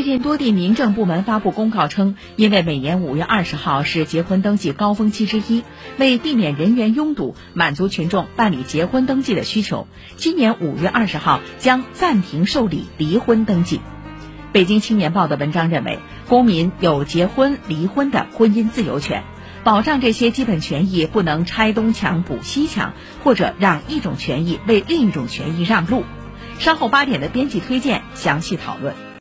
最近多地民政部门发布公告称因为每年五月二十号是结婚登记高峰期之一为避免人员拥堵满足群众办理结婚登记的需求今年五月二十号将暂停受理离婚登记。北京青年报的文章认为公民有结婚离婚的婚姻自由权保障这些基本权益不能拆东墙补西墙或者让一种权益为另一种权益让路。稍后八点的编辑推荐详细讨论。